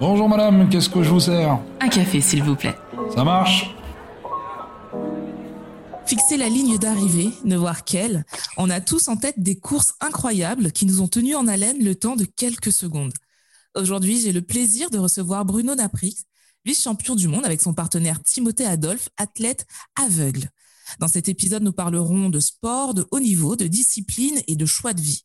Bonjour madame, qu'est-ce que je vous sers? Un café, s'il vous plaît. Ça marche? Fixer la ligne d'arrivée, ne voir qu'elle, on a tous en tête des courses incroyables qui nous ont tenus en haleine le temps de quelques secondes. Aujourd'hui, j'ai le plaisir de recevoir Bruno Naprix, vice-champion du monde avec son partenaire Timothée Adolphe, athlète aveugle. Dans cet épisode, nous parlerons de sport, de haut niveau, de discipline et de choix de vie.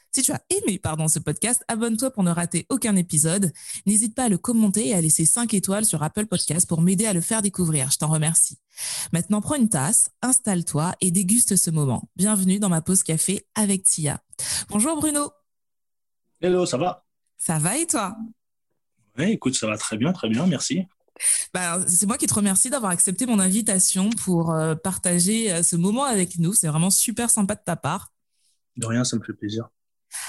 si tu as aimé pardon, ce podcast, abonne-toi pour ne rater aucun épisode. N'hésite pas à le commenter et à laisser 5 étoiles sur Apple Podcast pour m'aider à le faire découvrir. Je t'en remercie. Maintenant, prends une tasse, installe-toi et déguste ce moment. Bienvenue dans ma pause café avec Tia. Bonjour Bruno. Hello, ça va? Ça va et toi? Oui, écoute, ça va très bien, très bien, merci. Bah, c'est moi qui te remercie d'avoir accepté mon invitation pour euh, partager euh, ce moment avec nous. C'est vraiment super sympa de ta part. De rien, ça me fait plaisir.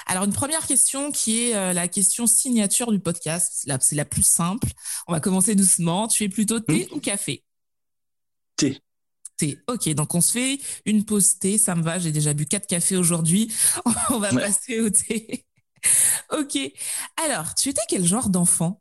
Alors, une première question qui est euh, la question signature du podcast. C'est la plus simple. On va commencer doucement. Tu es plutôt thé hmm. ou café? Thé. Thé. Ok, donc on se fait une pause thé. Ça me va. J'ai déjà bu quatre cafés aujourd'hui. on va passer au thé. ok. Alors, tu étais quel genre d'enfant?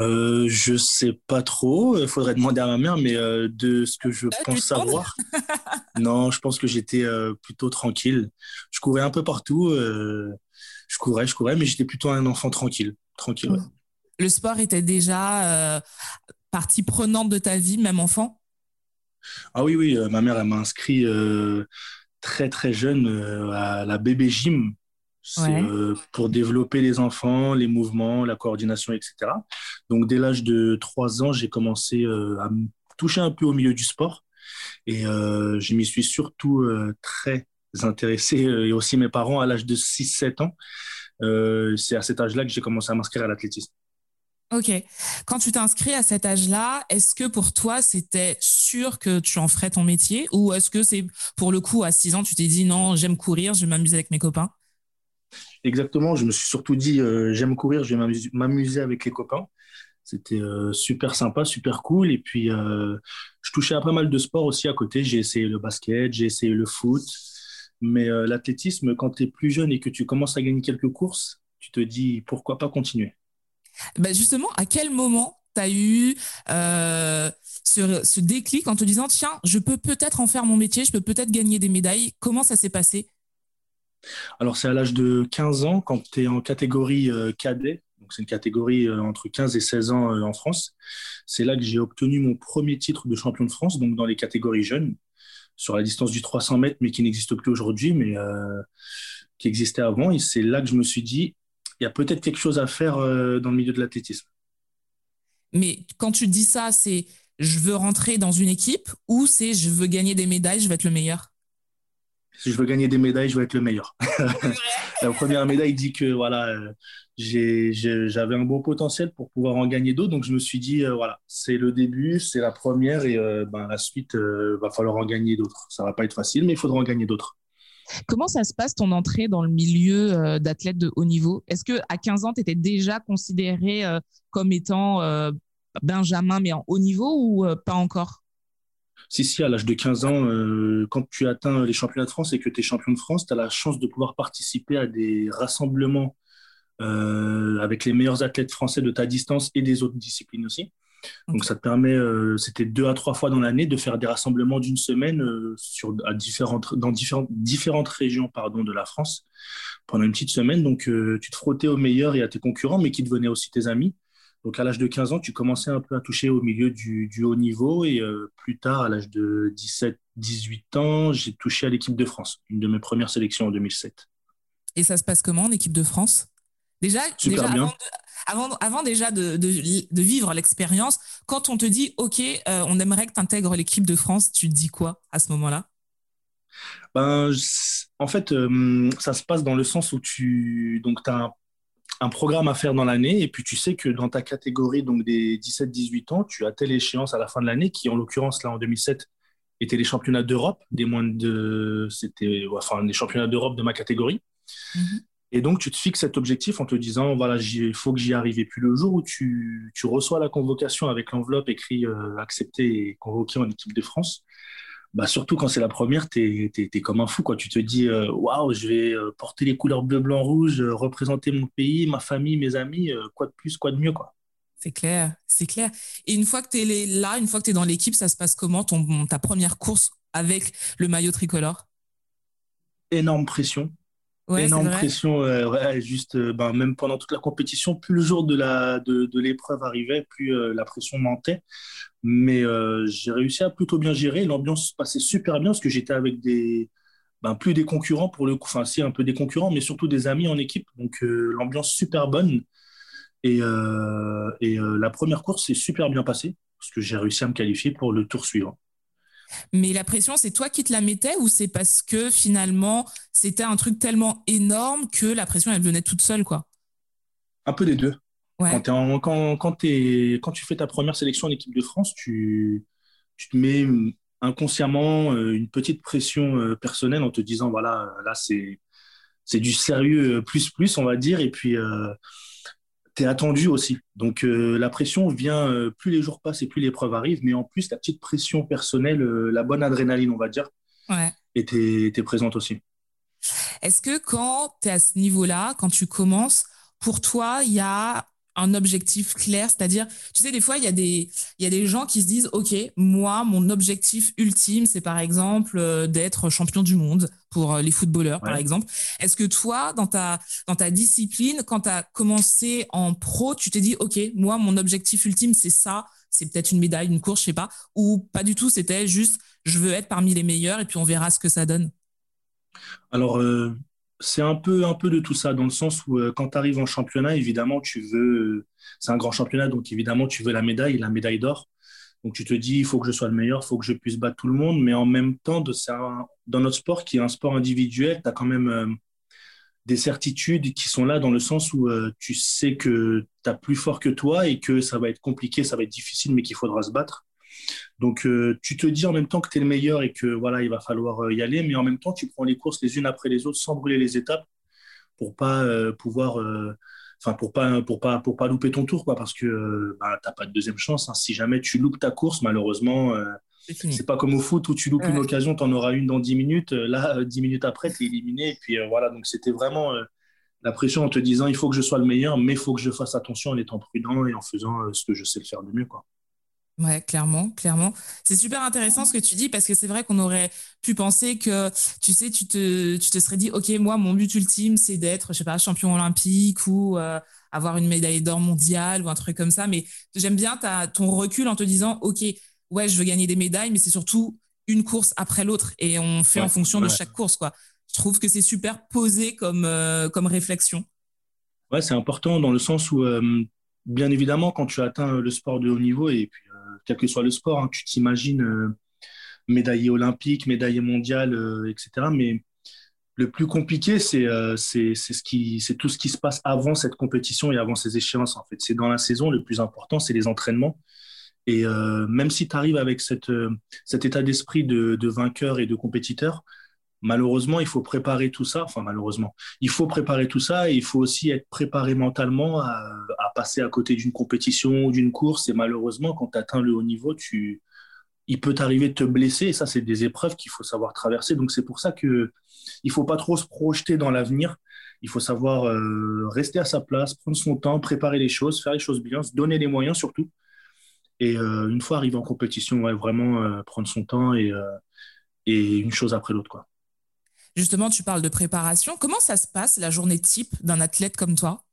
Euh, je sais pas trop. Il faudrait demander à ma mère, mais euh, de ce que je ah, pense savoir, non, je pense que j'étais euh, plutôt tranquille. Je courais un peu partout. je courais, je courais, mais j'étais plutôt un enfant tranquille, tranquille. Le sport était déjà partie prenante de ta vie, même enfant? Ah oui, oui. ma mère, elle m'a inscrit très très jeune à la bébé gym euh, pour développer les enfants, les mouvements, la coordination, etc. Donc, dès l'âge de 3 ans, j'ai commencé euh, à me toucher un peu au milieu du sport. Et euh, je m'y suis surtout très intéressé, et aussi mes parents, à l'âge de 6-7 ans. C'est à cet âge-là que j'ai commencé à m'inscrire à l'athlétisme. Ok. Quand tu t'es inscrit à cet âge-là, est-ce que pour toi, c'était sûr que tu en ferais ton métier? Ou est-ce que c'est pour le coup, à 6 ans, tu t'es dit non, j'aime courir, je vais m'amuser avec mes copains? Exactement, je me suis surtout dit, euh, j'aime courir, je vais m'amuser avec les copains. C'était euh, super sympa, super cool. Et puis, euh, je touchais à pas mal de sports aussi à côté. J'ai essayé le basket, j'ai essayé le foot. Mais l'athlétisme, quand tu es plus jeune et que tu commences à gagner quelques courses, tu te dis, pourquoi pas continuer? Bah Justement, à quel moment tu as eu ce déclic en te disant, tiens, je peux peut-être en faire mon métier, je peux peut-être gagner des médailles Comment ça s'est passé? Alors, c'est à l'âge de 15 ans, quand tu es en catégorie euh, cadet, donc c'est une catégorie euh, entre 15 et 16 ans euh, en France. C'est là que j'ai obtenu mon premier titre de champion de France, donc dans les catégories jeunes, sur la distance du 300 mètres, mais qui n'existe plus aujourd'hui, mais qui existait avant. Et c'est là que je me suis dit, il y a peut-être quelque chose à faire dans le milieu de l'athlétisme. Mais quand tu dis ça, c'est je veux rentrer dans une équipe ou c'est je veux gagner des médailles, je veux être le meilleur? Si je veux gagner des médailles, je veux être le meilleur. la première médaille dit que voilà, euh, j'avais un bon potentiel pour pouvoir en gagner d'autres. Donc je me suis dit, euh, voilà, c'est le début, c'est la première et euh, ben, la suite, va falloir en gagner d'autres. Ça va pas être facile, mais il faudra en gagner d'autres. Comment ça se passe ton entrée dans le milieu d'athlète de haut niveau? Est-ce que à 15 ans, tu étais déjà considéré comme étant Benjamin, mais en haut niveau ou pas encore? Si, si, à l'âge de 15 ans, euh, quand tu atteins les championnats de France et que tu es champion de France, tu as la chance de pouvoir participer à des rassemblements euh, avec les meilleurs athlètes français de ta distance et des autres disciplines aussi. Donc ça te permet, euh, c'était deux à trois fois dans l'année, de faire des rassemblements d'une semaine sur, à différentes, dans différentes, différentes régions pardon, de la France pendant une petite semaine. Donc tu te frottais aux meilleurs et à tes concurrents, mais qui devenaient aussi tes amis. Donc à l'âge de 15 ans, tu commençais un peu à toucher au milieu du, haut niveau et euh, plus tard, à l'âge de 17-18 ans, j'ai touché à l'équipe de France, une de mes premières sélections en 2007. Et ça se passe comment en équipe de France? Déjà, Avant, déjà de, vivre l'expérience, quand on te dit OK, euh, on aimerait que tu intègres l'équipe de France, tu te dis quoi à ce moment-là? Ben, en fait, euh, ça se passe dans le sens où tu donc as un un programme à faire dans l'année et puis tu sais que dans ta catégorie donc des 17-18 ans, tu as telle échéance à la fin de l'année qui en l'occurrence là en 2007 étaient les championnats d'Europe, des moins de, c'était, enfin, les championnats d'Europe de ma catégorie. Mhm. Et donc, tu te fixes cet objectif en te disant, voilà, il faut que j'y arrive. Et puis, le jour où tu, tu reçois la convocation avec l'enveloppe écrit euh, accepté et convoqué en équipe de France, bah, surtout quand c'est la première, tu es, comme un fou. Quoi. Tu te dis, euh, waouh, je vais euh, porter les couleurs bleu, blanc, rouge, représenter mon pays, ma famille, mes amis, quoi de plus, quoi de mieux. quoi. C'est clair, c'est clair. Et une fois que tu es là, une fois que tu es dans l'équipe, ça se passe comment ton, ta première course avec le maillot tricolore? Énorme pression énorme pression, euh, juste euh, ben, même pendant toute la compétition, plus le jour de la de, de l'épreuve arrivait, plus euh, la pression montait. Mais j'ai réussi à plutôt bien gérer. L'ambiance passait super bien parce que j'étais avec des ben, plus des concurrents pour le coup, enfin si un peu des concurrents, mais surtout des amis en équipe. Donc l'ambiance super bonne. Et, et la première course s'est super bien passée parce que j'ai réussi à me qualifier pour le tour suivant. Mais la pression, c'est toi qui te la mettais ou c'est parce que finalement, c'était un truc tellement énorme que la pression, elle venait toute seule, quoi? Un peu des deux. Quand, quand, quand, tu fais ta première sélection en équipe de France, tu, tu te mets inconsciemment euh, une petite pression euh, personnelle en te disant, voilà, là, c'est du sérieux plus, plus, on va dire. Et puis, euh, attendu aussi. Donc euh, la pression vient, euh, plus les jours passent et plus l'épreuve arrive, mais en plus la petite pression personnelle, euh, la bonne adrénaline, on va dire, ouais. était, présente aussi. Est-ce que quand tu es à ce niveau-là, quand tu commences, pour toi, il y a un objectif clair, c'est-à-dire, tu sais, des fois, il y, a des, il y a des gens qui se disent, OK, moi, mon objectif ultime, c'est par exemple euh, d'être champion du monde pour euh, les footballeurs, par exemple. Est-ce que toi, dans ta, dans ta discipline, quand tu as commencé en pro, tu t'es dit, OK, moi, mon objectif ultime, c'est ça, c'est peut-être une médaille, une course, je sais pas, ou pas du tout, c'était juste, je veux être parmi les meilleurs et puis on verra ce que ça donne? Alors, euh, c'est un peu, un peu de tout ça, dans le sens où euh, quand tu arrives en championnat, évidemment, tu veux. C'est un grand championnat, donc évidemment, tu veux la médaille, la médaille d'or. Donc tu te dis, il faut que je sois le meilleur, il faut que je puisse battre tout le monde. Mais en même temps, de dans notre sport, qui est un sport individuel, tu as quand même euh, des certitudes qui sont là dans le sens où euh, tu sais que tu as plus fort que toi et que ça va être compliqué, ça va être difficile, mais qu'il faudra se battre. Donc, euh, tu te dis en même temps que tu es le meilleur et que voilà, il va falloir euh, y aller, mais en même temps, tu prends les courses les unes après les autres sans brûler les étapes pour pas euh, pouvoir, enfin pour pas pour pas pour pas louper ton tour, quoi, parce que bah, t'as pas de deuxième chance. Hein. Si jamais tu loupes ta course, malheureusement, c'est pas comme au foot où tu loupes une occasion, tu en auras une dans 10 minutes. Là, 10 minutes après, tu es éliminé. Et puis voilà, donc c'était vraiment la pression en te disant il faut que je sois le meilleur, mais il faut que je fasse attention en étant prudent et en faisant ce que je sais faire de mieux. Quoi. Ouais, clairement, clairement. C'est super intéressant ce que tu dis parce que c'est vrai qu'on aurait pu penser que, tu sais, tu te, tu te serais dit, OK, moi, mon but ultime, c'est d'être, je sais pas, champion olympique ou euh, avoir une médaille d'or mondiale ou un truc comme ça. Mais j'aime bien ta, ton recul en te disant, OK, ouais, je veux gagner des médailles, mais c'est surtout une course après l'autre et on fait en fonction de chaque course, quoi. Je trouve que c'est super posé comme, euh, comme réflexion. Ouais, c'est important dans le sens où, euh, bien évidemment, quand tu atteins le sport de haut niveau et puis quel que soit le sport. Hein, tu t'imagines euh, médaillé olympique, médaillé mondial, euh, etc. Mais le plus compliqué, euh, c'est c'est tout ce qui se passe avant cette compétition et avant ces échéances. En fait, c'est dans la saison. Le plus important, c'est les entraînements. Et même si tu arrives avec cette, cet état d'esprit de, de, vainqueur et de compétiteur, malheureusement, il faut préparer tout ça. Enfin, malheureusement, il faut préparer tout ça et il faut aussi être préparé mentalement à, passer à côté d'une compétition ou d'une course. Et malheureusement, quand tu atteins le haut niveau, tu, il peut t'arriver de te blesser. Et ça, c'est des épreuves qu'il faut savoir traverser. Donc, c'est pour ça que il faut pas trop se projeter dans l'avenir. Il faut savoir euh, rester à sa place, prendre son temps, préparer les choses, faire les choses bien, se donner les moyens surtout. Et euh, une fois arrivé en compétition, ouais, vraiment euh, prendre son temps et, et une chose après l'autre. quoi. Justement, tu parles de préparation. Comment ça se passe la journée type d'un athlète comme toi?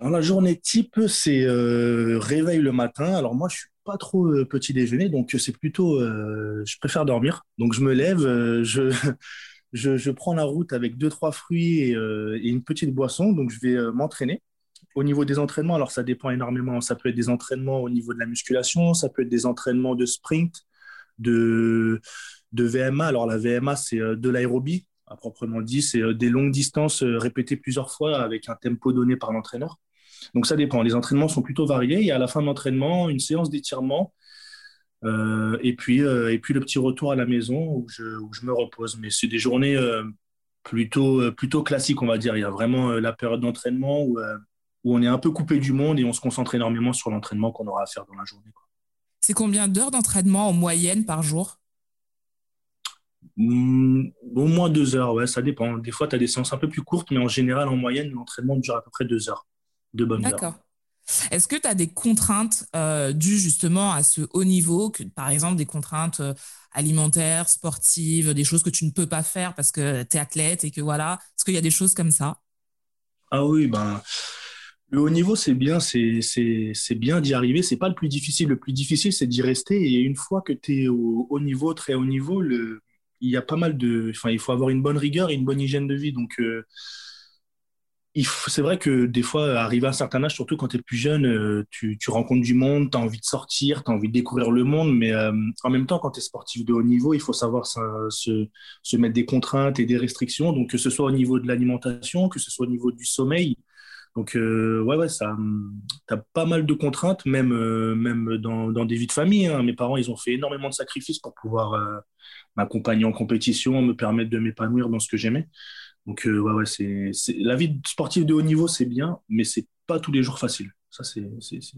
La journée type, c'est euh, réveil le matin. Alors moi, je suis pas trop euh, petit déjeuner, donc c'est plutôt, euh, je préfère dormir. Donc je me lève, je, je, prends la route avec deux trois fruits et une petite boisson. Donc je vais m'entraîner. Au niveau des entraînements, alors ça dépend énormément. Ça peut être des entraînements au niveau de la musculation, ça peut être des entraînements de sprint, de de VMA. Alors la VMA, c'est euh, de l'aérobie, à proprement dit, c'est euh, des longues distances euh, répétées plusieurs fois avec un tempo donné par l'entraîneur. Donc ça dépend. Les entraînements sont plutôt variés. Il y a à la fin de l'entraînement une séance d'étirement et, puis, et puis le petit retour à la maison où je, me repose. Mais c'est des journées plutôt, plutôt classiques, on va dire. Il y a vraiment la période d'entraînement où, où on est un peu coupé du monde et on se concentre énormément sur l'entraînement qu'on aura à faire dans la journée. C'est combien d'heures d'entraînement en moyenne par jour? Au moins deux heures, ouais, ça dépend. Des fois, tu as des séances un peu plus courtes, mais en général, en moyenne, l'entraînement dure à peu près deux heures, de bonnes heures. D'accord. Est-ce que tu as des contraintes euh, dues justement à ce haut niveau, que, par exemple des contraintes euh, alimentaires, sportives, des choses que tu ne peux pas faire parce que tu es athlète et que voilà? Est-ce qu'il y a des choses comme ça? Ah oui, ben, le haut niveau, c'est bien, c'est bien d'y arriver. C'est pas le plus difficile. Le plus difficile, c'est d'y rester. Et une fois que tu es au haut niveau, très haut niveau, le, il y a pas mal de. Enfin, il faut avoir une bonne rigueur et une bonne hygiène de vie. Donc, euh, c'est vrai que des fois, arriver à un certain âge, surtout quand tu es plus jeune, euh, tu, tu, rencontres du monde, tu as envie de sortir, tu as envie de découvrir le monde. Mais euh, en même temps, quand tu es sportif de haut niveau, il faut savoir se, se, mettre des contraintes et des restrictions. Donc, que ce soit au niveau de l'alimentation, que ce soit au niveau du sommeil. Donc, ouais, ouais, ça, t'as pas mal de contraintes, même, même dans, dans, des vies de famille. Hein. Mes parents, ils ont fait énormément de sacrifices pour pouvoir m'accompagner en compétition, me permettre de m'épanouir dans ce que j'aimais. Donc, ouais, ouais, c'est, la vie sportive de haut niveau, c'est bien, mais c'est pas tous les jours facile. Ça, c'est,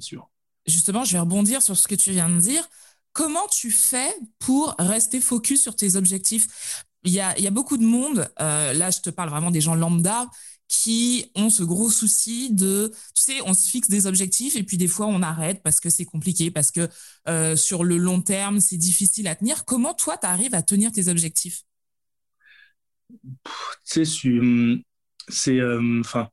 sûr. Justement, je vais rebondir sur ce que tu viens de dire. Comment tu fais pour rester focus sur tes objectifs? Il y, a, il y a beaucoup de monde, là je te parle vraiment des gens lambda, qui ont ce gros souci de, tu sais, on se fixe des objectifs et puis des fois on arrête parce que c'est compliqué, parce que euh, sur le long terme, c'est difficile à tenir. Comment toi, tu arrives à tenir tes objectifs? Tu sais, c'est, euh, enfin,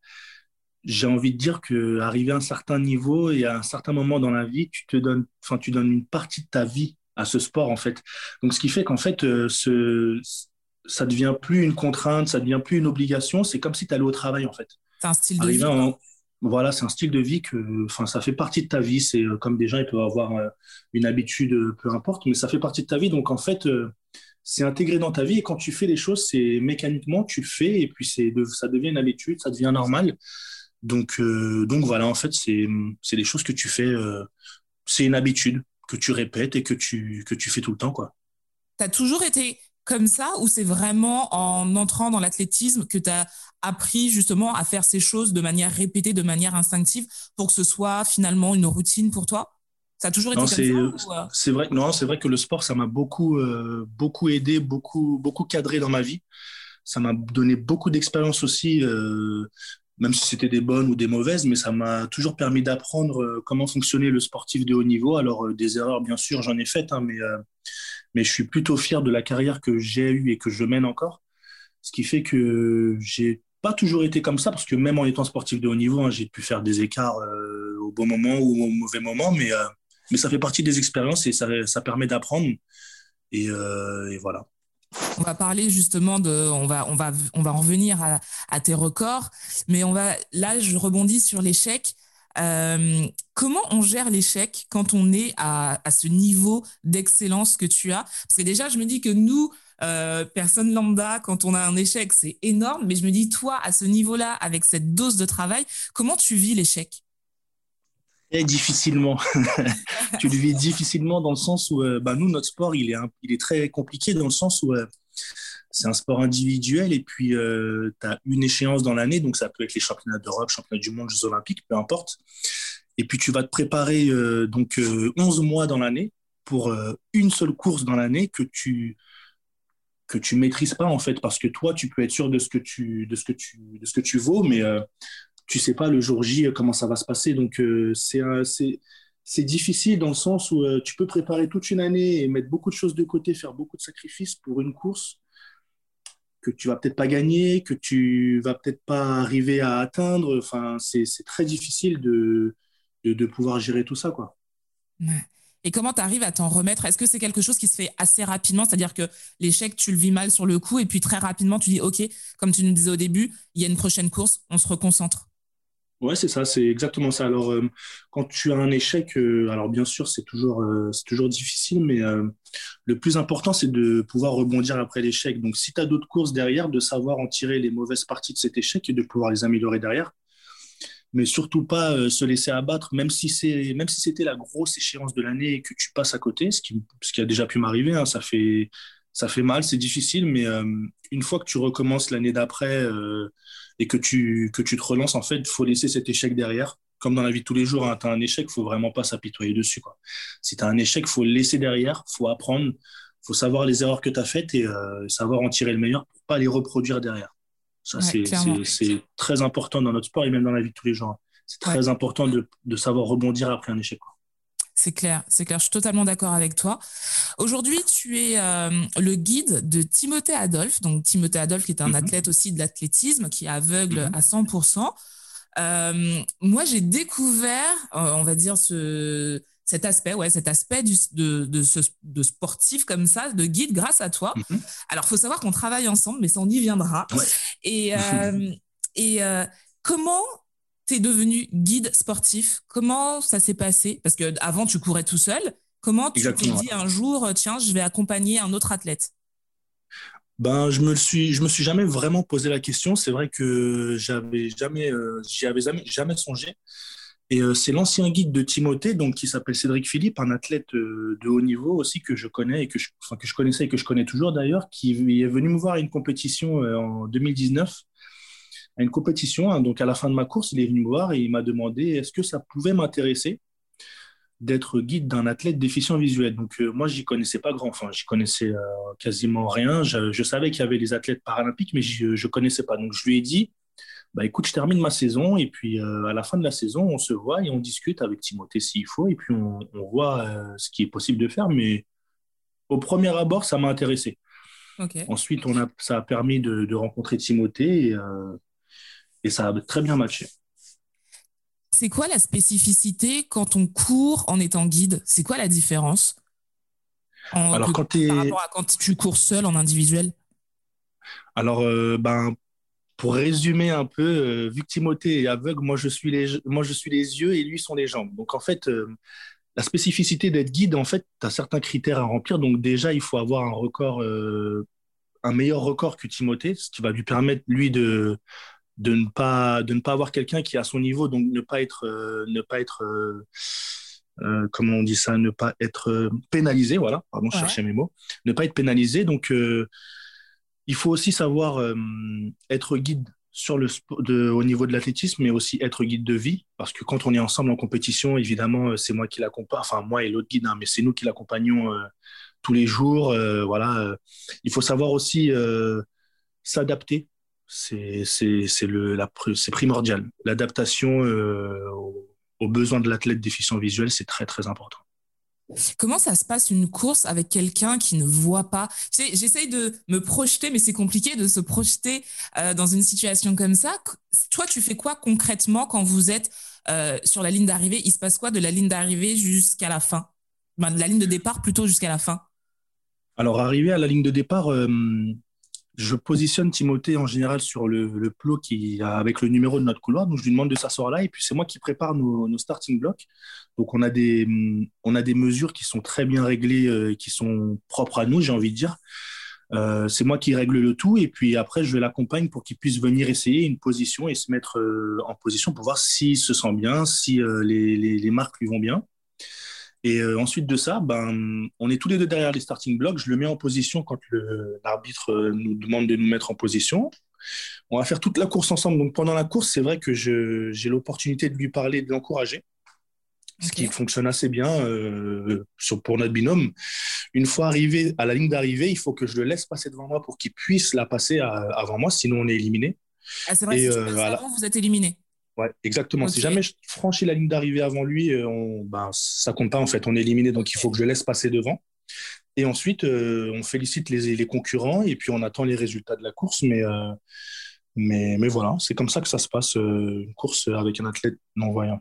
j'ai envie de dire que arriver à un certain niveau et à un certain moment dans la vie, tu te donnes, enfin, tu donnes une partie de ta vie à ce sport en fait. Donc, ce qui fait qu'en fait, euh, ce ça devient plus une contrainte, ça devient plus une obligation. C'est comme si tu allais au travail, en fait. C'est un style de vie. voilà, c'est un style de vie que, enfin, ça fait partie de ta vie. C'est euh, comme des gens, ils peuvent avoir euh, une habitude, euh, peu importe, mais ça fait partie de ta vie. Donc, en fait, c'est intégré dans ta vie. Et quand tu fais les choses, c'est mécaniquement, tu le fais, et puis c'est ça devient une habitude, ça devient normal. Donc, donc voilà, en fait, c'est des choses que tu fais. c'est une habitude que tu répètes et que tu, que tu fais tout le temps, quoi. Tu as toujours été comme ça ou c'est vraiment en entrant dans l'athlétisme que tu as appris justement à faire ces choses de manière répétée, de manière instinctive pour que ce soit finalement une routine pour toi? Ça a toujours été comme ça euh? C'est vrai, non, c'est vrai que le sport, ça m'a beaucoup, euh, beaucoup aidé, beaucoup, beaucoup cadré dans ma vie. Ça m'a donné beaucoup d'expérience aussi, euh, même si c'était des bonnes ou des mauvaises, mais ça m'a toujours permis d'apprendre comment fonctionnait le sportif de haut niveau. Alors, des erreurs, bien sûr, j'en ai faites, hein, mais mais je suis plutôt fier de la carrière que j'ai eue et que je mène encore. Ce qui fait que j'ai pas toujours été comme ça, parce que même en étant sportif de haut niveau, hein, j'ai pu faire des écarts euh, au bon moment ou au mauvais moment, mais, euh, mais ça fait partie des expériences et ça, ça permet d'apprendre. Et, euh, et, voilà. On va parler justement de, on va, on va, on va en revenir à, à tes records, mais on va, là, je rebondis sur l'échec. Euh, comment on gère l'échec quand on est à, ce niveau d'excellence que tu as? Parce que déjà, je me dis que nous, euh, personne lambda, quand on a un échec, c'est énorme. Mais je me dis, toi, à ce niveau-là, avec cette dose de travail, comment tu vis l'échec? Difficilement. tu le vis difficilement dans le sens où, euh, bah, nous, notre sport, il est, il est très compliqué dans le sens où c'est un sport individuel et puis euh, tu as une échéance dans l'année, donc ça peut être les championnats d'Europe, championnats du monde, Jeux olympiques, peu importe. Et puis tu vas te préparer euh, donc 11 euh, mois dans l'année pour une seule course dans l'année que tu que tu maîtrises pas en fait parce que toi tu peux être sûr de ce que tu de ce que tu de vaux mais tu sais pas le jour J comment ça va se passer donc c'est c'est difficile dans le sens où tu peux préparer toute une année et mettre beaucoup de choses de côté, faire beaucoup de sacrifices pour une course que tu vas peut-être pas gagner, que tu vas peut-être pas arriver à atteindre. Enfin, c'est très difficile de, pouvoir gérer tout ça, quoi. Et comment tu arrives à t'en remettre? Est-ce que c'est quelque chose qui se fait assez rapidement? C'est-à-dire que l'échec, tu le vis mal sur le coup et puis très rapidement, tu dis, OK, comme tu nous disais au début, il y a une prochaine course, on se reconcentre. Ouais, c'est ça, c'est exactement ça. Alors, euh, quand tu as un échec, euh, alors bien sûr, c'est toujours, euh, difficile, mais le plus important, c'est de pouvoir rebondir après l'échec. Donc, si tu as d'autres courses derrière, de savoir en tirer les mauvaises parties de cet échec et de pouvoir les améliorer derrière. mais surtout pas se laisser abattre, même si c'est même si c'était la grosse échéance de l'année et que tu passes à côté, ce qui, ce qui a déjà pu m'arriver. Hein, ça fait ça fait mal, c'est difficile, mais euh, une fois que tu recommences l'année d'après euh, et que tu que tu te relances, en fait, il faut laisser cet échec derrière. Comme dans la vie de tous les jours, hein, tu as un échec, faut vraiment pas s'apitoyer dessus. Quoi. Si tu as un échec, faut le laisser derrière, faut apprendre, faut savoir les erreurs que tu as faites et savoir en tirer le meilleur pour pas les reproduire derrière. Ça, c'est très important dans notre sport et même dans la vie de tous les jours. C'est très important de, de, savoir rebondir après un échec. C'est clair, c'est clair. Je suis totalement d'accord avec toi. Aujourd'hui, tu es euh, le guide de Timothée Adolphe. Donc, Timothée Adolphe, qui est un mhm. athlète aussi de l'athlétisme, qui est aveugle mhm. à 100%. Euh, moi, j'ai découvert, euh, on va dire, ce, cet aspect, ouais, cet aspect de, de, ce, de sportif comme ça, de guide grâce à toi. Alors, mhm. Alors, faut savoir qu'on travaille ensemble, mais ça, on y viendra. Et, euh, et euh, comment tu es devenu guide sportif Comment ça s'est passé? Parce que avant, tu courais tout seul. Comment tu t'es dit un jour, tiens, je vais accompagner un autre athlète? Ben, je me suis, je me suis jamais vraiment posé la question. C'est vrai que j'avais jamais, euh, j'y avais jamais, jamais songé. Et euh, c'est l'ancien guide de Timothée, donc qui s'appelle Cédric Philippe, un athlète euh, de haut niveau aussi que je connais et que je, enfin, que je connaissais et que je connais toujours d'ailleurs, qui est venu me voir à une compétition euh, en 2019, à une compétition. Hein, donc à la fin de ma course, il est venu me voir et il m'a demandé est-ce que ça pouvait m'intéresser d'être guide d'un athlète déficient visuel? Donc moi, j'y connaissais pas grand, enfin, j'y connaissais quasiment rien. Je, savais qu'il y avait des athlètes paralympiques, mais je ne connaissais pas. Donc je lui ai dit bah écoute, je termine ma saison et puis euh, à la fin de la saison, on se voit et on discute avec Timothée s'il faut et puis on, voit euh, ce qui est possible de faire. Mais au premier abord, ça m'a intéressé. Ensuite, on a, ça a permis de, rencontrer Timothée et, euh, et, ça a très bien matché. C'est quoi la spécificité quand on court en étant guide? C'est quoi la différence? Alors, quand par rapport à quand tu cours seul en individuel? Alors, ben, pour résumer un peu, euh, vu que Timothée est aveugle, moi je, suis les, moi je suis les yeux et lui sont les jambes. Donc en fait, euh, la spécificité d'être guide, en fait, tu as certains critères à remplir. Donc déjà, il faut avoir un record, euh, un meilleur record que Timothée, ce qui va lui permettre, lui, de, de, ne, pas, de ne pas avoir quelqu'un qui est à son niveau, donc ne pas être, ne pas être comment on dit ça, ne pas être pénalisé, voilà, pardon, je cherchais mes mots, ne pas être pénalisé. Donc, il faut aussi savoir euh, être guide sur le de, au niveau de l'athlétisme, mais aussi être guide de vie, parce que quand on est ensemble en compétition, évidemment, euh, c'est moi qui l'accompagne, enfin moi et l'autre guide, hein, mais c'est nous qui l'accompagnons euh, tous les jours. voilà, il faut savoir aussi s'adapter. C'est c'est primordial. L'adaptation aux besoins de l'athlète déficient visuel, c'est très très important. Comment ça se passe une course avec quelqu'un qui ne voit pas? Tu sais, J'essaye de me projeter, mais c'est compliqué de se projeter euh, dans une situation comme ça. Toi, tu fais quoi concrètement quand vous êtes euh, sur la ligne d'arrivée? Il se passe quoi de la ligne d'arrivée jusqu'à la fin? Ben, De la ligne de départ plutôt jusqu'à la fin Alors, arrivé à la ligne de départ, euh, je positionne Timothée en général sur le, plot qui avec le numéro de notre couloir. Donc je lui demande de s'asseoir là et puis c'est moi qui prépare nos, starting blocks. Donc on a des on a des mesures qui sont très bien réglées, euh, qui sont propres à nous, j'ai envie de dire. Euh, c'est moi qui règle le tout et puis après je l'accompagne pour qu'il puisse venir essayer une position et se mettre euh, en position pour voir s'il se sent bien, si les, les marques lui vont bien. Et euh, ensuite de ça, ben, on est tous les deux derrière les starting blocks. Je le mets en position quand l'arbitre euh, nous demande de nous mettre en position. On va faire toute la course ensemble. Donc pendant la course, c'est vrai que j'ai l'opportunité de lui parler, de l'encourager, ce qui fonctionne assez bien euh, sur, pour notre binôme. Une fois arrivé à la ligne d'arrivée, il faut que je le laisse passer devant moi pour qu'il puisse la passer avant moi, sinon on est éliminé. Ah, c'est vrai, si avant, vous êtes éliminé. Ouais, exactement. Si jamais je franchis la ligne d'arrivée avant lui, euh, on, ben, ça compte pas en fait. On est éliminé, donc il faut que je laisse passer devant. Et ensuite, euh, on félicite les, les, concurrents et puis on attend les résultats de la course. Mais, euh, mais, mais voilà, c'est comme ça que ça se passe, une course avec un athlète non-voyant.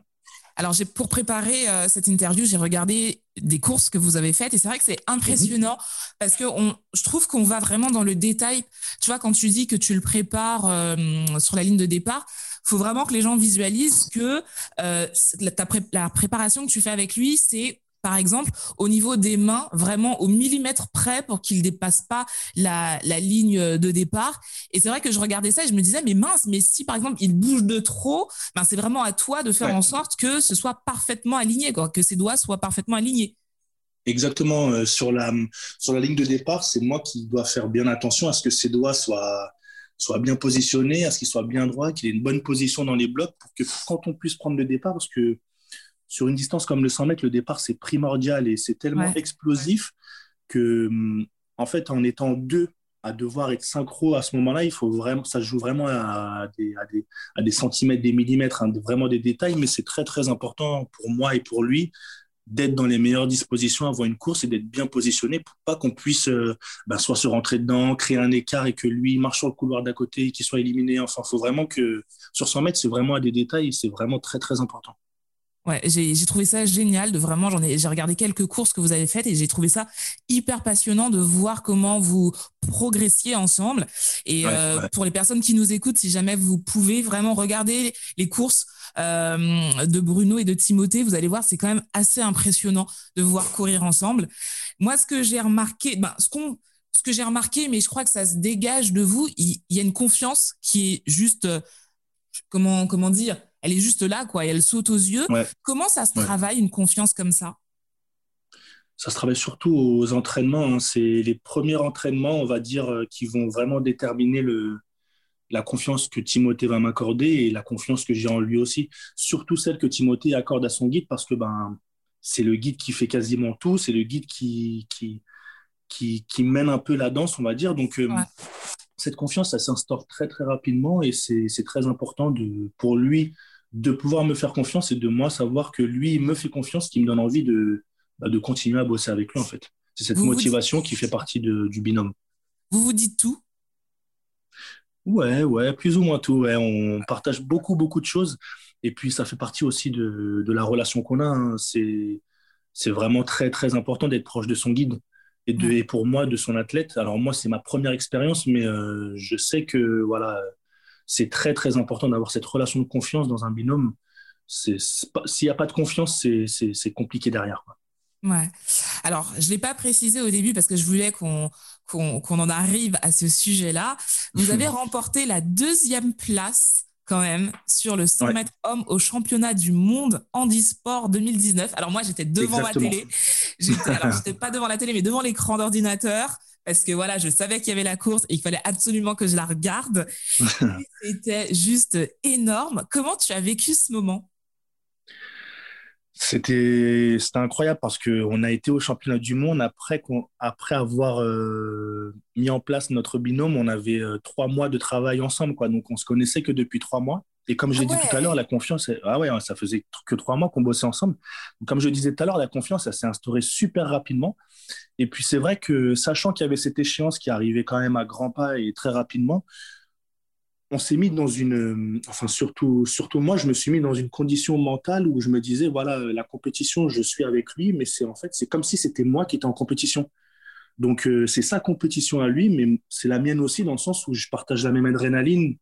Alors, pour préparer cette interview, j'ai regardé des courses que vous avez faites et c'est vrai que c'est impressionnant parce que on, je trouve qu'on va vraiment dans le détail. Tu vois, quand tu dis que tu le prépares sur la ligne de départ, faut vraiment que les gens visualisent que euh, la, préparation que tu fais avec lui, c'est par exemple, au niveau des mains, vraiment au millimètre près pour qu'il dépasse pas la, la ligne de départ. Et c'est vrai que je regardais ça et je me disais, mais mince, mais si par exemple il bouge de trop, ben c'est vraiment à toi de faire en sorte que ce soit parfaitement aligné, quoi, que ses doigts soient parfaitement alignés. Exactement. Euh, sur, la, sur la ligne de départ, c'est moi qui dois faire bien attention à ce que ses doigts soient, soient bien positionnés, à ce qu'ils soient bien droits, qu'il ait une bonne position dans les blocs pour que quand on puisse prendre le départ, parce que sur une distance comme le 100 mètres, le départ, c'est primordial et c'est tellement explosif que, en fait, en étant deux à devoir être synchro à ce moment-là, il faut vraiment, ça joue vraiment à des, à des, à des centimètres, des millimètres, hein, vraiment des détails, mais c'est très, très important pour moi et pour lui d'être dans les meilleures dispositions avant une course et d'être bien positionné pour pas qu'on puisse euh, bah, soit se rentrer dedans, créer un écart et que lui marche sur le couloir d'à côté et qu'il soit éliminé. Enfin, il faut vraiment que sur 100 mètres, c'est vraiment à des détails, c'est vraiment très très important. Ouais, j'ai trouvé ça génial de vraiment, j'en ai, j'ai regardé quelques courses que vous avez faites et j'ai trouvé ça hyper passionnant de voir comment vous progressiez ensemble. Et euh, pour les personnes qui nous écoutent, si jamais vous pouvez vraiment regarder les courses euh, de Bruno et de Timothée, vous allez voir, c'est quand même assez impressionnant de voir courir ensemble. Moi, ce que j'ai remarqué, ben, ce qu'on, ce que j'ai remarqué, mais je crois que ça se dégage de vous, il, y a une confiance qui est juste, euh, comment, comment dire, elle est juste là, quoi, et elle saute aux yeux. Comment ça se travaille, une confiance comme ça? Ça se travaille surtout aux entraînements. Hein. C'est les premiers entraînements, on va dire, euh, qui vont vraiment déterminer le, la confiance que Timothée va m'accorder et la confiance que j'ai en lui aussi. Surtout celle que Timothée accorde à son guide parce que ben, c'est le guide qui fait quasiment tout, c'est le guide qui, qui, qui, mène un peu la danse, on va dire. Donc, euh, cette confiance, ça s'instaure très, très rapidement et c'est très important de, pour lui de pouvoir me faire confiance et de moi savoir que lui me fait confiance, qui me donne envie de, bah, de continuer à bosser avec lui, en fait. C'est cette motivation qui fait partie du binôme. Vous vous dites tout? Ouais, ouais, plus ou moins tout. On partage beaucoup, beaucoup de choses. Et puis, ça fait partie aussi de, la relation qu'on a. Hein. C'est, c'est vraiment très, très important d'être proche de son guide et, de, et pour moi, de son athlète. Alors, moi, c'est ma première expérience, mais euh, je sais que voilà, c'est très, très important d'avoir cette relation de confiance dans un binôme. S'il n'y a pas de confiance, c'est compliqué derrière. Ouais. Alors, je l'ai pas précisé au début parce que je voulais qu'on qu'on en arrive à ce sujet-là. Vous avez remporté la deuxième place quand même sur le 100 mètres hommes au championnat du monde handisport 2019. Alors moi, j'étais devant ma télé. alors, j'étais pas devant la télé, mais devant l'écran d'ordinateur parce que voilà, je savais qu'il y avait la course et qu'il fallait absolument que je la regarde. C'était juste énorme. Comment tu as vécu ce moment? C'était incroyable parce qu'on a été au championnat du monde après, après avoir euh, mis en place notre binôme. On avait euh, trois mois de travail ensemble, quoi. Donc on se connaissait que depuis trois mois. Et comme j'ai ah dit tout à l'heure, la confiance, ah ouais, ça faisait que trois mois qu'on bossait ensemble. comme je disais tout à l'heure, la confiance, ça s'est instaurée super rapidement. Et puis c'est vrai que sachant qu'il y avait cette échéance qui arrivait quand même à grands pas et très rapidement, on s'est mis dans une, enfin surtout, surtout moi, je me suis mis dans une condition mentale où je me disais, voilà, la compétition, je suis avec lui, mais c'est en fait, c'est comme si c'était moi qui étais en compétition. Donc euh, c'est sa compétition à lui, mais c'est la mienne aussi dans le sens où je partage la même adrénaline,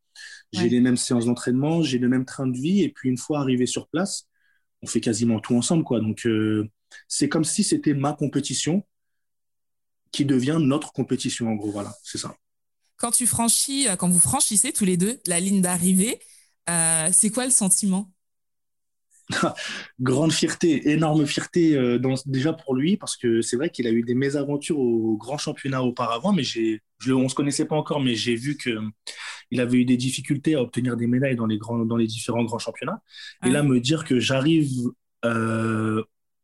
j'ai les mêmes séances d'entraînement, j'ai le même train de vie, et puis une fois arrivé sur place, on fait quasiment tout ensemble, quoi. Donc euh, c'est comme si c'était ma compétition qui devient notre compétition, en gros, voilà, c'est ça quand tu franchis, euh, quand vous franchissez tous les deux la ligne d'arrivée, euh, c'est quoi le sentiment? Grande fierté, énorme fierté euh, déjà pour lui parce que c'est vrai qu'il a eu des mésaventures au grand championnat auparavant, mais j'ai, on se connaissait pas encore, mais j'ai vu que il avait eu des difficultés à obtenir des médailles dans les grands, dans les différents grands championnats. Et là, me dire que j'arrive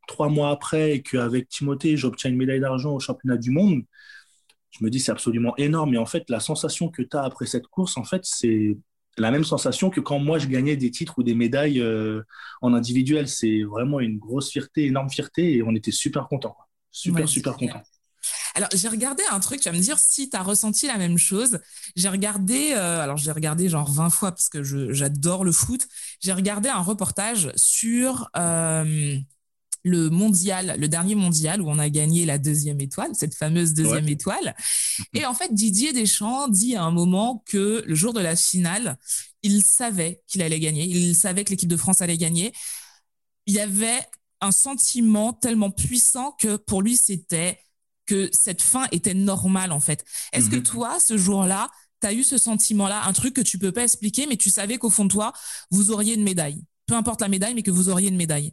trois mois après et qu'avec Timothée, j'obtiens une médaille d'argent au championnat du monde, je me dis c'est absolument énorme. Et en fait, la sensation que tu as après cette course, en fait, c'est la même sensation que quand moi je gagnais des titres ou des médailles euh, en individuel. C'est vraiment une grosse fierté, énorme fierté, et on était super contents. Super, super contents. Alors, j'ai regardé un truc, tu vas me dire si tu as ressenti la même chose. J'ai regardé, euh, alors j'ai regardé genre 20 fois parce que j'adore le foot. J'ai regardé un reportage sur euh, le mondial, le dernier mondial où on a gagné la deuxième étoile, cette fameuse deuxième étoile. Et en fait, Didier Deschamps dit à un moment que le jour de la finale, il savait qu'il allait gagner, il savait que l'équipe de France allait gagner. Il y avait un sentiment tellement puissant que pour lui, c'était que cette fin était normale, en fait. Est-ce que mhm. toi, ce jour-là, tu as eu ce sentiment-là, un truc que tu peux pas expliquer, mais tu savais qu'au fond de toi, vous auriez une médaille. Peu importe la médaille, mais que vous auriez une médaille.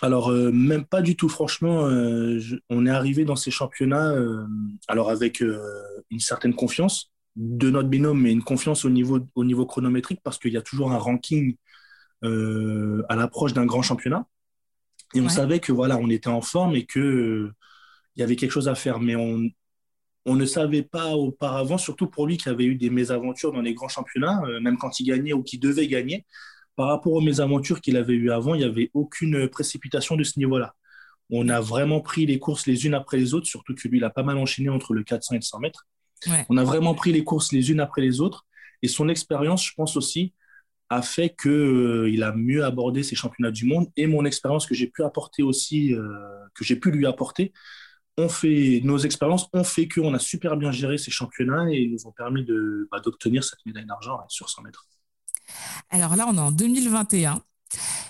Alors, euh, même pas du tout, franchement. Euh, on est arrivé dans ces championnats euh, alors avec une certaine confiance de notre binôme, mais une confiance au niveau, au niveau chronométrique parce qu'il y a toujours un ranking à l'approche d'un grand championnat. Et on savait que voilà, on était en forme et que il y avait quelque chose à faire. Mais on, on ne savait pas auparavant, surtout pour lui qui avait eu des mésaventures dans les grands championnats, même quand il gagnait ou qui devait gagner, par rapport aux mésaventures qu'il avait eues avant, il n'y avait aucune précipitation de ce niveau-là. On a vraiment pris les courses les unes après les autres, surtout que lui, il a pas mal enchaîné entre le 400 et le 100 mètres. On a vraiment pris les courses les unes après les autres. Et son expérience, je pense aussi, a fait qu'il euh, a mieux abordé ces championnats du monde. Et mon expérience que j'ai pu apporter aussi, euh, que j'ai pu lui apporter, on fait, nos expériences ont fait qu'on a super bien géré ces championnats et nous ont permis bah, d'obtenir cette médaille d'argent sur 100 mètres. Alors là, on est en 2021.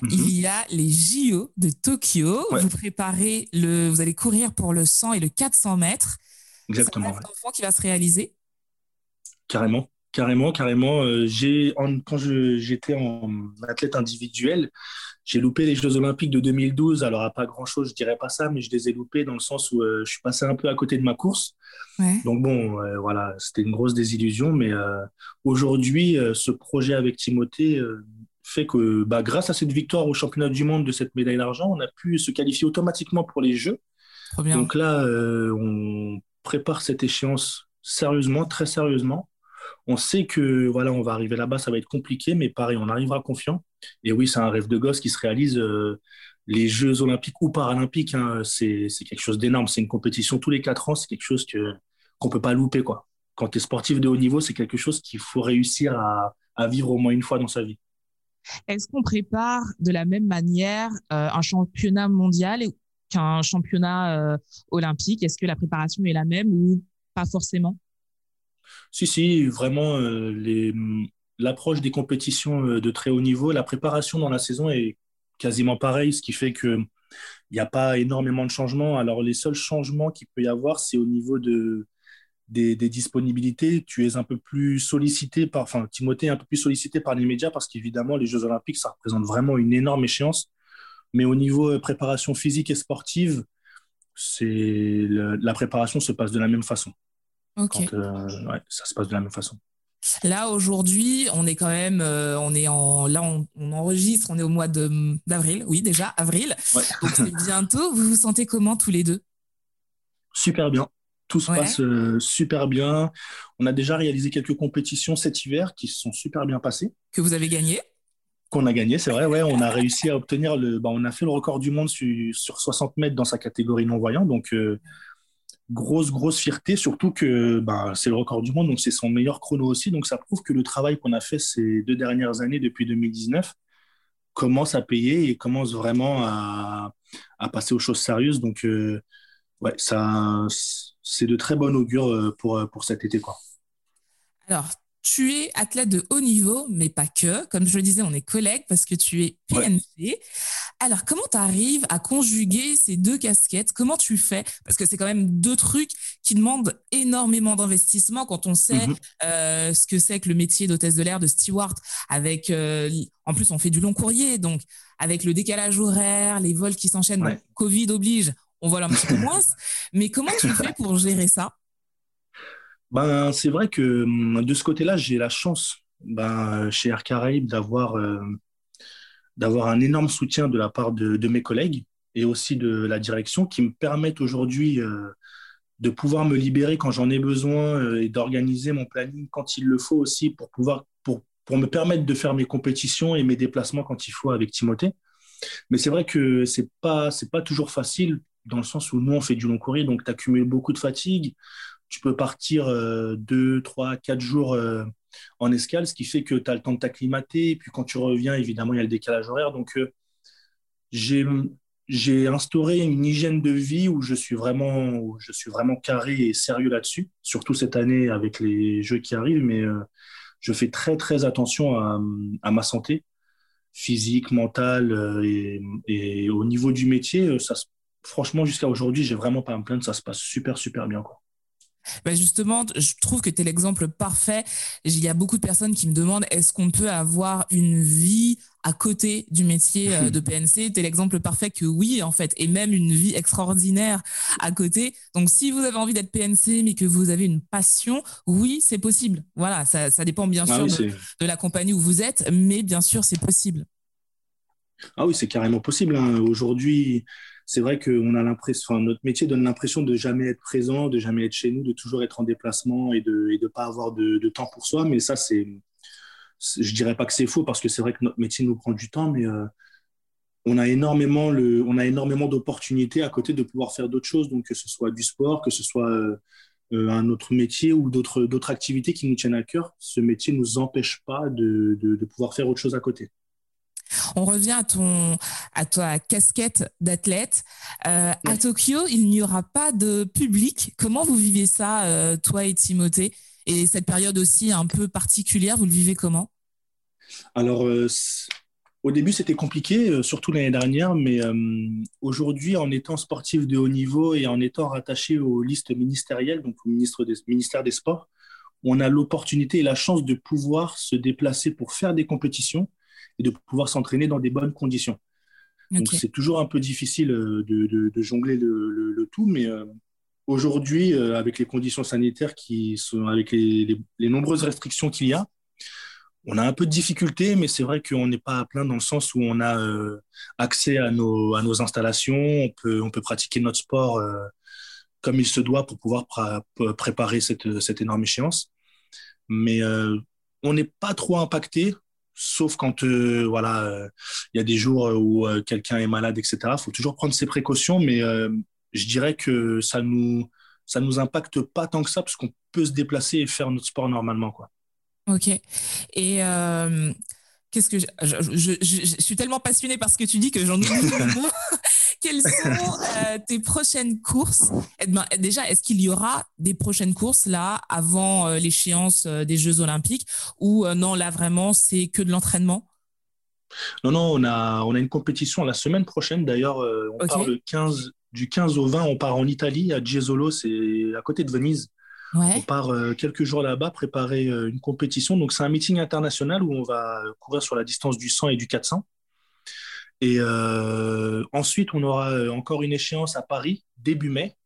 Mhm. Il y a les JO de Tokyo. Vous préparez le, vous allez courir pour le 100 et le 400 mètres. Exactement. C'est un enfant qui va se réaliser? Carrément, carrément, carrément. Euh, j'ai, quand j'étais en athlète individuel, j'ai loupé les Jeux Olympiques de 2012. Alors, à pas grand-chose, je dirais pas ça, mais je les ai loupés dans le sens où euh, je suis passé un peu à côté de ma course. Donc, bon, euh, voilà, c'était une grosse désillusion. Mais aujourd'hui, ce projet avec Timothée fait que, bah, grâce à cette victoire au championnat du monde de cette médaille d'argent, on a pu se qualifier automatiquement pour les Jeux. Donc là, on prépare cette échéance sérieusement, très sérieusement. On sait que voilà, on va arriver là-bas, ça va être compliqué, mais pareil, on arrivera confiant. Et oui, c'est un rêve de gosse qui se réalise. Euh, les Jeux olympiques ou paralympiques, hein, c'est quelque chose d'énorme. C'est une compétition tous les quatre ans, c'est quelque chose que qu'on peut pas louper. Quand tu es sportif de haut niveau, c'est quelque chose qu'il faut réussir à, vivre au moins une fois dans sa vie. Est-ce qu'on prépare de la même manière euh, un championnat mondial qu'un championnat euh, olympique? Est-ce que la préparation est la même ou pas forcément? Si, si, vraiment, euh, l'approche des compétitions euh, de très haut niveau, la préparation dans la saison est quasiment pareille, ce qui fait qu'il n'y a pas énormément de changements. Alors, les seuls changements qu'il peut y avoir, c'est au niveau de, des, disponibilités. Tu es un peu plus sollicité par, enfin, Timothée est un peu plus sollicité par les médias parce qu'évidemment, les Jeux Olympiques, ça représente vraiment une énorme échéance. Mais au niveau euh, préparation physique et sportive, la préparation se passe de la même façon. Euh, ça se passe de la même façon. Là aujourd'hui, on est quand même, euh, on est en, là on, enregistre, on est au mois d'avril, oui déjà avril. Donc c'est bientôt. Vous vous sentez comment tous les deux? Super bien. Tout se passe euh, super bien. On a déjà réalisé quelques compétitions cet hiver qui se sont super bien passées. Que vous avez gagné Qu'on a gagné, c'est vrai. Ouais, on a réussi à obtenir le. Bah, on a fait le record du monde sur, sur 60 mètres dans sa catégorie non voyant. Donc grosse, grosse fierté, surtout que bah, c'est le record du monde, donc c'est son meilleur chrono aussi. Donc ça prouve que le travail qu'on a fait ces deux dernières années, depuis 2019, commence à payer et commence vraiment à, passer aux choses sérieuses. Donc, euh, ouais, ça, c'est de très bon augure euh, pour, pour cet été. Quoi. Alors, tu es athlète de haut niveau, mais pas que. Comme je le disais, on est collègues parce que tu es PNC. Alors, comment tu arrives à conjuguer ces deux casquettes? Comment tu fais? Parce que c'est quand même deux trucs qui demandent énormément d'investissement quand on sait mhm. euh, ce que c'est que le métier d'hôtesse de l'air, de steward, avec, euh, en plus, on fait du long courrier, donc avec le décalage horaire, les vols qui s'enchaînent, Covid oblige, on vole un petit peu moins. Mais comment tu fais pour gérer ça? Ben, c'est vrai que hum, de ce côté-là, j'ai la chance ben, chez Air Caraïbes d'avoir euh, d'avoir un énorme soutien de la part de, mes collègues et aussi de la direction qui me permettent aujourd'hui euh, de pouvoir me libérer quand j'en ai besoin euh, et d'organiser mon planning quand il le faut aussi pour pouvoir pour, pour me permettre de faire mes compétitions et mes déplacements quand il faut avec Timothée. Mais c'est vrai que c'est pas c'est pas toujours facile dans le sens où nous on fait du long courrier donc tu accumules beaucoup de fatigue tu peux partir euh, deux, trois, quatre jours euh, en escale, ce qui fait que tu as le temps de t'acclimater. Et puis quand tu reviens, évidemment, il y a le décalage horaire. Donc, euh, j'ai instauré une hygiène de vie où je suis vraiment, carré et sérieux là-dessus, surtout cette année avec les jeux qui arrivent. Mais je fais très, très attention à, ma santé physique, mentale et, et, au niveau du métier, franchement, jusqu'à aujourd'hui, j'ai vraiment pas à me plaindre. Ça se passe super, super bien. Ben justement, je trouve que tu es l'exemple parfait. Il y a beaucoup de personnes qui me demandent est-ce qu'on peut avoir une vie à côté du métier euh, de PNC Tu es l'exemple parfait que oui, en fait, et même une vie extraordinaire à côté. Donc, si vous avez envie d'être PNC, mais que vous avez une passion, oui, c'est possible. Voilà, ça, ça dépend bien ah sûr de, de, la compagnie où vous êtes, mais bien sûr, c'est possible. Ah oui, c'est carrément possible. Hein. Aujourd'hui, c'est vrai que a l'impression, notre métier donne l'impression de jamais être présent, de jamais être chez nous, de toujours être en déplacement et de ne pas avoir de, temps pour soi. Mais ça, c'est, je dirais pas que c'est faux parce que c'est vrai que notre métier nous prend du temps, mais euh, on a énormément on a énormément d'opportunités à côté de pouvoir faire d'autres choses, donc que ce soit du sport, que ce soit euh, euh, un autre métier ou d'autres, activités qui nous tiennent à cœur. Ce métier nous empêche pas de pouvoir faire autre chose à côté. On revient à ton à ta casquette d'athlète. Euh, à Tokyo, il n'y aura pas de public. Comment vous vivez ça, euh, toi et Timothée? Et cette période aussi un peu particulière, vous le vivez comment? Alors, euh, au début, c'était compliqué, surtout l'année dernière, mais aujourd'hui, en étant sportif de haut niveau et en étant rattaché aux listes ministérielles, donc au ministre des, ministère des Sports, on a l'opportunité et la chance de pouvoir se déplacer pour faire des compétitions et de pouvoir s'entraîner dans des bonnes conditions. Donc c'est toujours un peu difficile euh, de, jongler le, tout, mais euh, aujourd'hui, euh, avec les conditions sanitaires qui sont, avec les, nombreuses restrictions qu'il y a, on a un peu de difficulté, mais c'est vrai qu'on n'est pas à plein dans le sens où on a accès à nos, à nos installations, on peut, on peut pratiquer notre sport comme il se doit pour pouvoir préparer cette, cette énorme échéance. Mais on n'est pas trop impacté sauf quand euh, voilà euh, il y a des jours où euh, quelqu'un est malade etc il faut toujours prendre ses précautions mais je dirais que ça nous ça nous impacte pas tant que ça parce qu'on peut se déplacer et faire notre sport normalement quoi. Ok. Et qu'est-ce que je, je, suis tellement passionnée par ce que tu dis que j'en oublie Quelles sont euh, tes prochaines courses? Eh ben, Déjà, est-ce qu'il y aura des prochaines courses là avant euh, l'échéance euh, des Jeux Olympiques? Ou non, là vraiment, c'est que de l'entraînement? Non, non, on a, on a une compétition la semaine prochaine. D'ailleurs, on part le 15, du 15 au 20, on part en Italie, à Jesolo, c'est à côté de Venise. On part quelques jours là-bas préparer une compétition. Donc, c'est un meeting international où on va courir sur la distance du 100 et du 400. Et euh, ensuite, on aura euh, encore une échéance à Paris, début mai.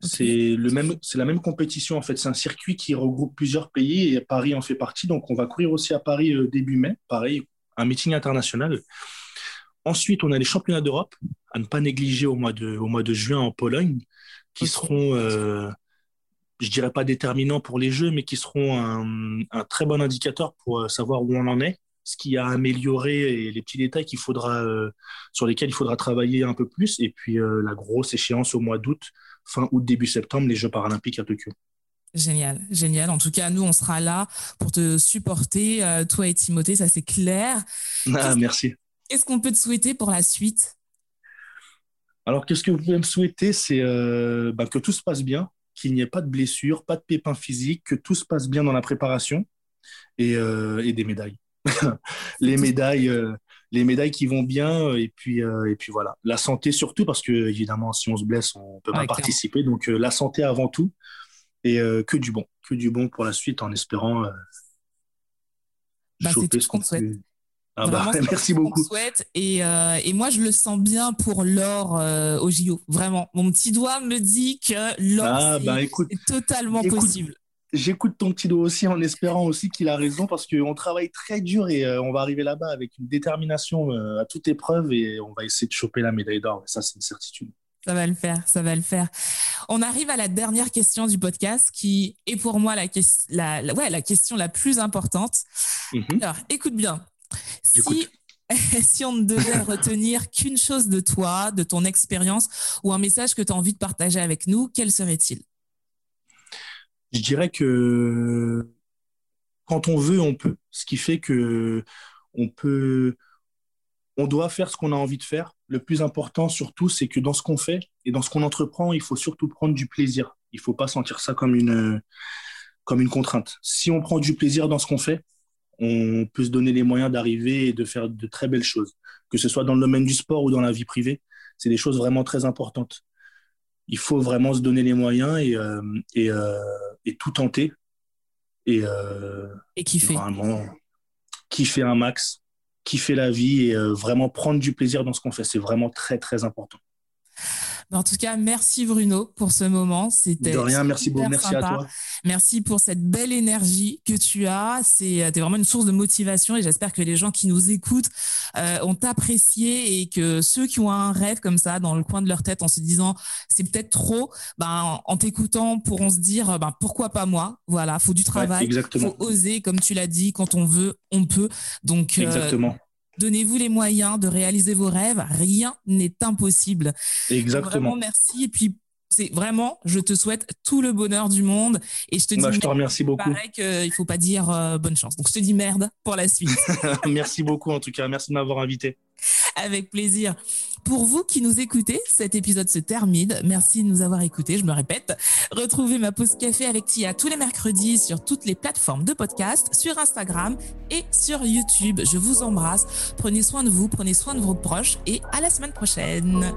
C'est le même, c'est la même compétition en fait. C'est un circuit qui regroupe plusieurs pays et Paris en fait partie. Donc, on va courir aussi à Paris euh, début mai. Pareil, un meeting international. Ensuite, on a les championnats d'Europe à ne pas négliger au mois de, au mois de juin en Pologne, qui seront, euh, je dirais pas déterminants pour les Jeux, mais qui seront un, un très bon indicateur pour savoir où on en est ce qui a amélioré et les petits détails qu'il faudra, euh, sur lesquels il faudra travailler un peu plus. Et puis euh, la grosse échéance au mois d'août, fin août, début septembre, les Jeux paralympiques à Tokyo. Génial, génial. En tout cas, nous, on sera là pour te supporter, euh, toi et Timothée, ça c'est clair. Ah, merci. Qu'est-ce qu'on peut te souhaiter pour la suite? Alors, qu'est-ce que vous pouvez me souhaiter? C'est bah, que tout se passe bien, qu'il n'y ait pas de blessures, pas de pépins physiques, que tout se passe bien dans la préparation et des médailles. les médailles, euh, les médailles qui vont bien euh, et puis euh, et puis voilà, la santé surtout parce que évidemment si on se blesse on peut pas participer. Donc la santé avant tout et que du bon, que du bon pour la suite en espérant bah, tout ce qu'on souhaite. Ah bah, merci beaucoup. Souhaite. Et, et, moi, je le sens bien pour l'or au JO. Vraiment. Mon petit doigt me dit que l'or, ah, bah, c'est totalement possible j'écoute ton petit dos aussi en espérant aussi qu'il a raison parce qu'on travaille très dur et euh, on va arriver là-bas avec une détermination euh, à toute épreuve et on va essayer de choper la médaille d'or. Ça, c'est une certitude. Ça va le faire, ça va le faire. On arrive à la dernière question du podcast qui est pour moi la, la, ouais, la question la plus importante. Mhm. Alors, écoute bien. Si, si on ne devait retenir qu'une chose de toi, de ton expérience ou un message que tu as envie de partager avec nous, quel serait-il? Je dirais que quand on veut, on peut. Ce qui fait que on peut, on doit faire ce qu'on a envie de faire. Le plus important surtout, c'est que dans ce qu'on fait et dans ce qu'on entreprend, il faut surtout prendre du plaisir. Il faut pas sentir ça comme une, comme une contrainte. Si on prend du plaisir dans ce qu'on fait, on peut se donner les moyens d'arriver et de faire de très belles choses. Que ce soit dans le domaine du sport ou dans la vie privée, c'est des choses vraiment très importantes. Il faut vraiment se donner les moyens et, euh, et, euh, et, tout tenter. Et, euh, et kiffer. Vraiment, kiffer un max, kiffer la vie et vraiment prendre du plaisir dans ce qu'on fait. C'est vraiment très, très important. En tout cas, merci Bruno pour ce moment. C'était de rien. Merci beaucoup. Merci à toi. Merci pour cette belle énergie que tu as. C'est es vraiment une source de motivation et j'espère que les gens qui nous écoutent euh, ont apprécié et que ceux qui ont un rêve comme ça dans le coin de leur tête en se disant c'est peut-être trop, ben en t'écoutant pourront se dire ben pourquoi pas moi? Voilà, faut du travail, ouais, faut oser comme tu l'as dit. Quand on veut, on peut. Donc euh, exactement. Donnez-vous les moyens de réaliser vos rêves. Rien n'est impossible. Exactement. vraiment, merci. Et puis, c'est vraiment, je te souhaite tout le bonheur du monde. Et je te bah, dis, je te remercie beaucoup. Pareil qu'il faut pas dire euh, bonne chance. Donc, je te dis merde pour la suite. merci beaucoup, en tout cas. Merci de m'avoir invité. Avec plaisir. Pour vous qui nous écoutez, cet épisode se termine. Merci de nous avoir écoutés, je me répète. Retrouvez ma pause café avec Tia tous les mercredis sur toutes les plateformes de podcast, sur Instagram et sur YouTube. Je vous embrasse. Prenez soin de vous, prenez soin de vos proches et à la semaine prochaine.